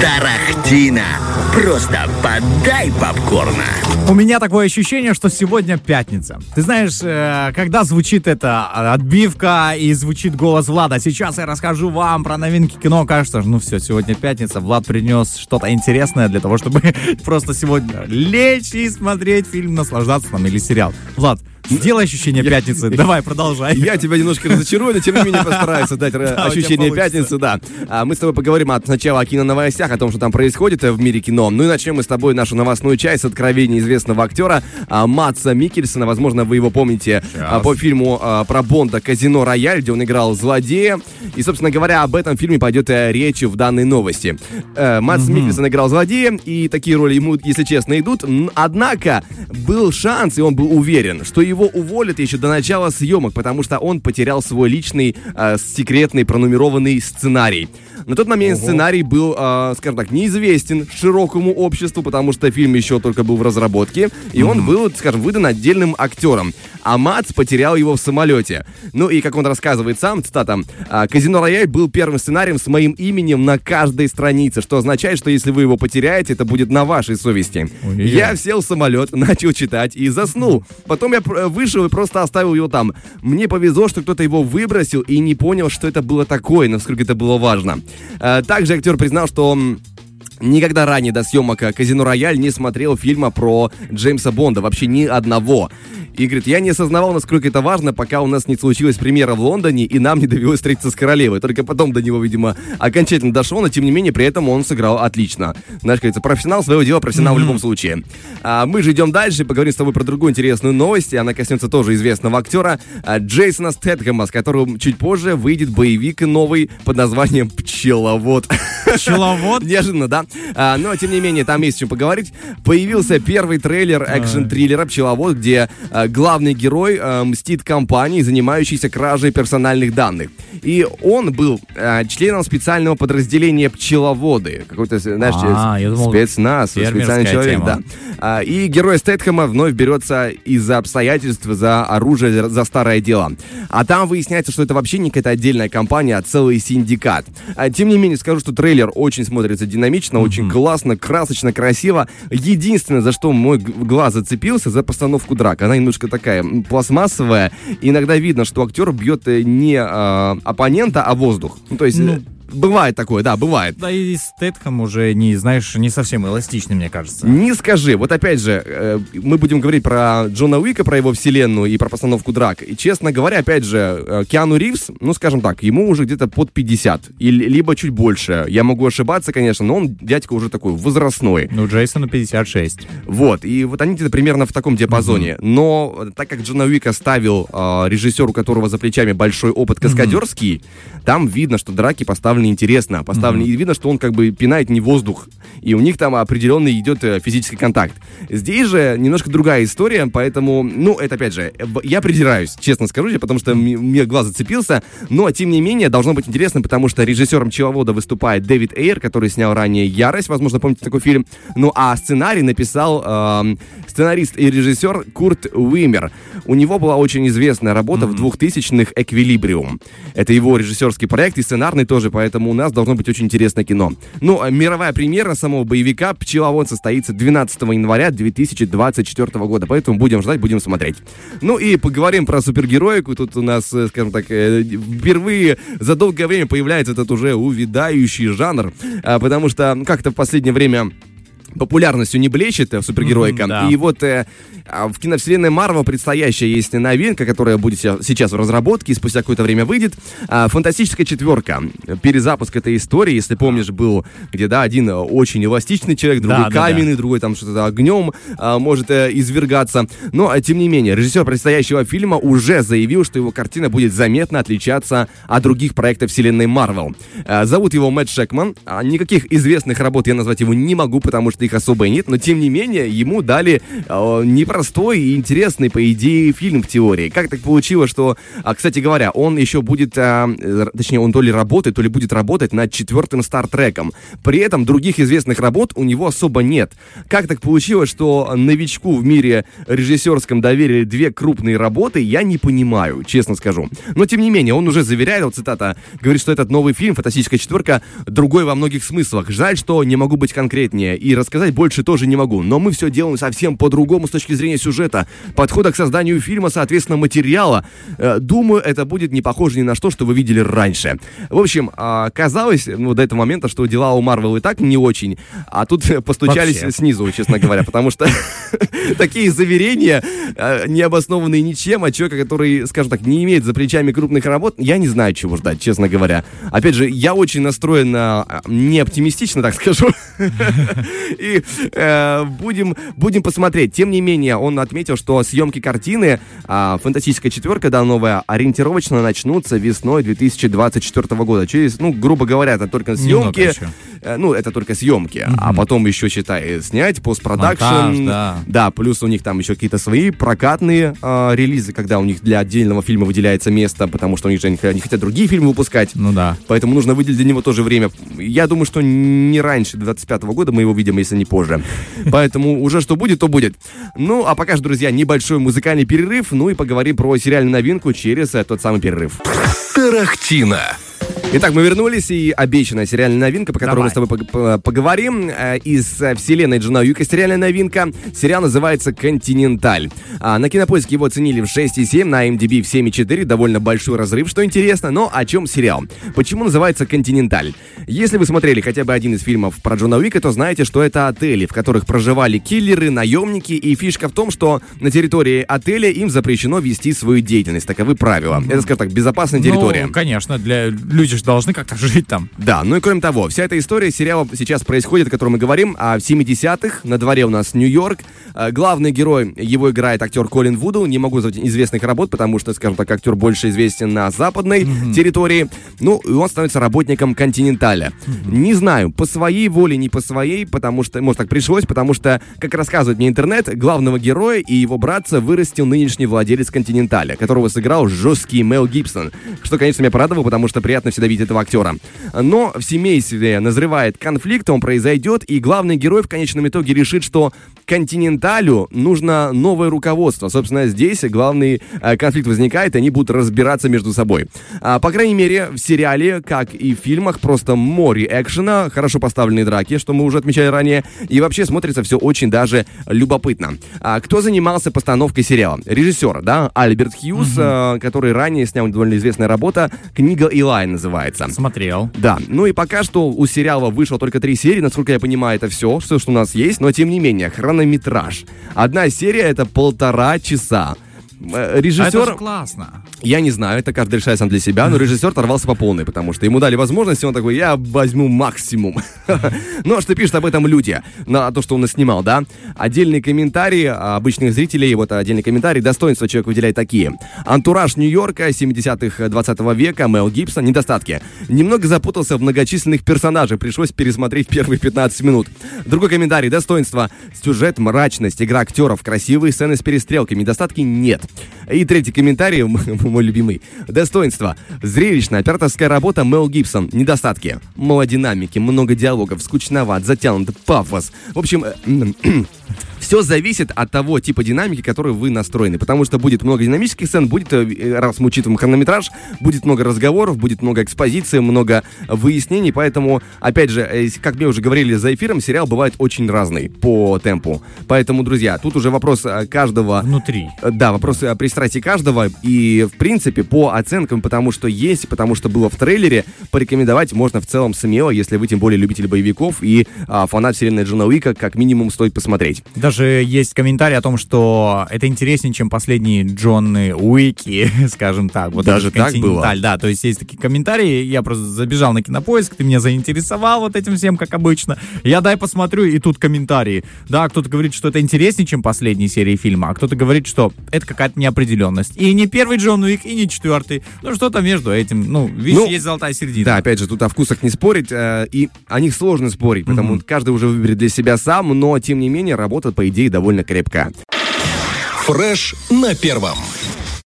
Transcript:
Тарахтина. Просто подай попкорна. У меня такое ощущение, что сегодня пятница. Ты знаешь, э, когда звучит эта отбивка и звучит голос Влада, сейчас я расскажу вам про новинки кино, кажется, ну все, сегодня пятница, Влад принес что-то интересное для того, чтобы просто сегодня лечь и смотреть фильм, наслаждаться там или сериал. Влад, Сделай ощущение пятницы. Давай, продолжай. Я тебя немножко разочарую, но тем не менее постараюсь дать ощущение пятницы, да. А, мы с тобой поговорим сначала о киноновостях, о том, что там происходит в мире кино. Ну и начнем мы с тобой нашу новостную часть с откровения известного актера а, Матса Микельсона. Возможно, вы его помните а, по фильму про Бонда «Казино Рояль», где он играл злодея. И, собственно говоря, об этом фильме пойдет э, речь в данной новости. Э, Матс Микельсон играл злодея, и такие роли ему, если честно, идут. Однако был шанс, и он был уверен, что его его уволят еще до начала съемок, потому что он потерял свой личный э, секретный пронумерованный сценарий. На тот момент Ого. сценарий был, э, скажем так, неизвестен широкому обществу, потому что фильм еще только был в разработке, и mm-hmm. он был, скажем, выдан отдельным актером. А Мац потерял его в самолете. Ну и, как он рассказывает сам, цитата, «А, «Казино Рояль был первым сценарием с моим именем на каждой странице, что означает, что если вы его потеряете, это будет на вашей совести. Ой, я сел в самолет, начал читать и заснул. Потом я вышел и просто оставил его там. Мне повезло, что кто-то его выбросил и не понял, что это было такое, насколько это было важно. А, также актер признал, что Никогда ранее до съемок «Казино Рояль» не смотрел фильма про Джеймса Бонда, вообще ни одного. И говорит, я не осознавал, насколько это важно, пока у нас не случилась премьера в Лондоне, и нам не довелось встретиться с королевой. Только потом до него, видимо, окончательно дошло, но тем не менее при этом он сыграл отлично. Знаешь, говорится, профессионал своего дела, профессионал mm-hmm. в любом случае. А мы же идем дальше, поговорим с тобой про другую интересную новость. Она коснется тоже известного актера а, Джейсона Стэтхэма, с которым чуть позже выйдет боевик новый под названием «Пчеловод». Пчеловод? Неожиданно, да? А, но, тем не менее, там есть чем поговорить. Появился первый трейлер экшн-триллера «Пчеловод», где а, главный герой мстит компании, занимающейся кражей персональных данных. И он был членом специального подразделения пчеловоды. Какой-то, знаешь, а, думал, спецназ, специальный человек, тема. да. А, и герой Стэтхэма вновь берется из-за обстоятельств, за оружие, за старое дело. А там выясняется, что это вообще не какая-то отдельная компания, а целый синдикат. А, тем не менее, скажу, что трейлер очень смотрится динамично, mm-hmm. очень классно, красочно, красиво. Единственное, за что мой глаз зацепился, за постановку драк. Она немножко такая пластмассовая. иногда видно, что актер бьет э, не э, оппонента, а воздух. Ну, то есть... Ну, Бывает такое, да, бывает. Да и Стэтхэм уже не, знаешь, не совсем эластичный, мне кажется. Не скажи. Вот опять же, э, мы будем говорить про Джона Уика, про его вселенную и про постановку драк. И, честно говоря, опять же, э, Киану Ривз, ну, скажем так, ему уже где-то под 50. Или, либо чуть больше. Я могу ошибаться, конечно, но он, дядька, уже такой возрастной. Ну, Джейсону 56. Вот. И вот они где-то примерно в таком диапазоне. Mm-hmm. Но так как Джона Уика ставил э, режиссер, у которого за плечами большой опыт каскадерский, mm-hmm. там видно, что драки поставлены поставлено интересно, поставлено, mm-hmm. и видно, что он как бы пинает не воздух, и у них там определенный идет э, физический контакт. Здесь же немножко другая история, поэтому, ну, это опять же, я придираюсь, честно скажу тебе, потому что мне глаз зацепился, но, тем не менее, должно быть интересно, потому что режиссером «Пчеловода» выступает Дэвид Эйр, который снял ранее «Ярость», возможно, помните такой фильм, ну, а сценарий написал э, сценарист и режиссер Курт Уимер. У него была очень известная работа mm-hmm. в 2000-х «Эквилибриум». Это его режиссерский проект и сценарный тоже, поэтому поэтому у нас должно быть очень интересное кино. Ну, а мировая премьера самого боевика «Пчеловод» состоится 12 января 2024 года, поэтому будем ждать, будем смотреть. Ну и поговорим про супергероику. Тут у нас, э, скажем так, э, впервые за долгое время появляется этот уже увядающий жанр, а, потому что как-то в последнее время популярностью не блещет э, супергероика. Mm-hmm, да. И вот э, а, в киновселенной Марвел предстоящая есть новинка, которая будет сейчас в разработке и спустя какое-то время выйдет. Э, фантастическая четверка. Перезапуск этой истории, если помнишь, был, где, да, один очень эластичный человек, другой да, каменный, да, да. другой там что-то огнем э, может э, извергаться. Но, э, тем не менее, режиссер предстоящего фильма уже заявил, что его картина будет заметно отличаться от других проектов вселенной Марвел. Э, зовут его Мэтт Шекман. А никаких известных работ я назвать его не могу, потому что их особо и нет, но тем не менее ему дали э, непростой и интересный, по идее, фильм в теории. Как так получилось, что, а, кстати говоря, он еще будет, э, точнее, он то ли работает, то ли будет работать над четвертым Стартреком. При этом других известных работ у него особо нет. Как так получилось, что новичку в мире режиссерском доверили две крупные работы, я не понимаю, честно скажу. Но, тем не менее, он уже заверяет, вот цитата, говорит, что этот новый фильм «Фантастическая четверка» другой во многих смыслах. Жаль, что не могу быть конкретнее и рассказать больше тоже не могу. Но мы все делаем совсем по-другому с точки зрения сюжета, подхода к созданию фильма, соответственно, материала. Э, думаю, это будет не похоже ни на что, что вы видели раньше. В общем, а, казалось ну, до этого момента, что дела у Марвел и так не очень, а тут постучались Вообще. снизу, честно говоря, потому что такие заверения, э, не обоснованные ничем, а человека, который, скажем так, не имеет за плечами крупных работ, я не знаю, чего ждать, честно говоря. Опять же, я очень настроен на не оптимистично, так скажу. И э, будем, будем посмотреть. Тем не менее, он отметил, что съемки картины э, «Фантастическая четверка», да, новая, ориентировочно начнутся весной 2024 года. Через, ну, грубо говоря, это только съемки. Э, ну, это только съемки. Mm-hmm. А потом еще, считай, снять, постпродакшн. Да. да, плюс у них там еще какие-то свои прокатные э, релизы, когда у них для отдельного фильма выделяется место, потому что у них же они, они хотят другие фильмы выпускать. Ну да. Поэтому нужно выделить для него тоже время. Я думаю, что не раньше 25 года мы его видим, если не позже. Поэтому уже что будет, то будет. Ну, а пока же, друзья, небольшой музыкальный перерыв, ну и поговорим про сериальную новинку через э, тот самый перерыв. Тарахтина. Итак, мы вернулись, и обещанная сериальная новинка, по которой Давай. мы с тобой поговорим, э, из э, вселенной Джона Уика сериальная новинка. Сериал называется «Континенталь». А, на Кинопоиске его оценили в 6,7, на MDB в 7,4, довольно большой разрыв, что интересно, но о чем сериал? Почему называется «Континенталь»? Если вы смотрели хотя бы один из фильмов про Джона Уика, то знаете, что это отели, в которых проживали киллеры, наемники, и фишка в том, что на территории отеля им запрещено вести свою деятельность, таковы правила. Это, скажем так, безопасная территория. Ну, конечно, для людей же должны как-то жить там. Да, ну и кроме того, вся эта история сериала сейчас происходит, о котором мы говорим, а в 70-х, на дворе у нас Нью-Йорк. А, главный герой, его играет актер Колин Вуду. Не могу назвать известных работ, потому что, скажем так, актер больше известен на западной mm-hmm. территории. Ну, и он становится работником Континенталя. Mm-hmm. Не знаю, по своей воле, не по своей, потому что, может, так пришлось, потому что, как рассказывает мне интернет, главного героя и его братца вырастил нынешний владелец Континенталя, которого сыграл жесткий Мел Гибсон. Что, конечно, меня порадовало, потому что приятно всегда видеть этого актера. Но в семействе назревает конфликт, он произойдет, и главный герой в конечном итоге решит, что Континенталю нужно новое руководство. Собственно, здесь главный э, конфликт возникает, и они будут разбираться между собой. А, по крайней мере, в сериале, как и в фильмах, просто море экшена, хорошо поставленные драки, что мы уже отмечали ранее, и вообще смотрится все очень даже любопытно. А, кто занимался постановкой сериала? Режиссер, да, Альберт Хьюз, угу. который ранее снял довольно известная работа, «Книга Илай» называется. Смотрел. Да, ну и пока что у сериала вышло только три серии, насколько я понимаю, это все, все, что у нас есть, но тем не менее, хронометраж. Одна серия это полтора часа. Э, режиссер... А это классно. Я не знаю, это каждый решает сам для себя, но режиссер торвался по полной, потому что ему дали возможность, и он такой, я возьму максимум. Ну, а что пишут об этом люди, на то, что он снимал, да? Отдельные комментарии обычных зрителей, вот отдельный комментарий, достоинства человек выделяет такие. Антураж Нью-Йорка 70-х 20 века, Мел Гибсон, недостатки. Немного запутался в многочисленных персонажах, пришлось пересмотреть первые 15 минут. Другой комментарий, достоинства. Сюжет, мрачность, игра актеров, красивые сцены с перестрелками, недостатки нет. И третий комментарий, мой любимый. Достоинство. Зрелищная операторская работа Мел Гибсон. Недостатки. Мало динамики, много диалогов, скучноват, затянут, пафос. В общем, э, все зависит от того типа динамики, который вы настроены. Потому что будет много динамических сцен, будет, э, раз мы учитываем хронометраж, будет много разговоров, будет много экспозиции, много выяснений. Поэтому, опять же, э, как мне уже говорили за эфиром, сериал бывает очень разный по темпу. Поэтому, друзья, тут уже вопрос э, каждого... Внутри. Да, вопрос пристрастия каждого. И, в принципе, по оценкам, потому что есть, потому что было в трейлере, порекомендовать можно в целом смело, если вы тем более любитель боевиков и а, фанат вселенной Джона Уика, как минимум стоит посмотреть. Посмотреть. Даже есть комментарий о том, что это интереснее, чем последние Джонны Уики, скажем так. Вот Даже так было? Да, то есть есть такие комментарии, я просто забежал на кинопоиск, ты меня заинтересовал вот этим всем, как обычно. Я дай посмотрю, и тут комментарии. Да, кто-то говорит, что это интереснее, чем последние серии фильма, а кто-то говорит, что это какая-то неопределенность. И не первый Джон Уик, и не четвертый. Ну, что-то между этим. Ну, видишь, Ну, есть золотая середина. Да, опять же, тут о вкусах не спорить, э, и о них сложно спорить, потому что каждый уже выберет для себя сам, но, тем не менее, работа, по идее, довольно крепкая. Фреш на первом.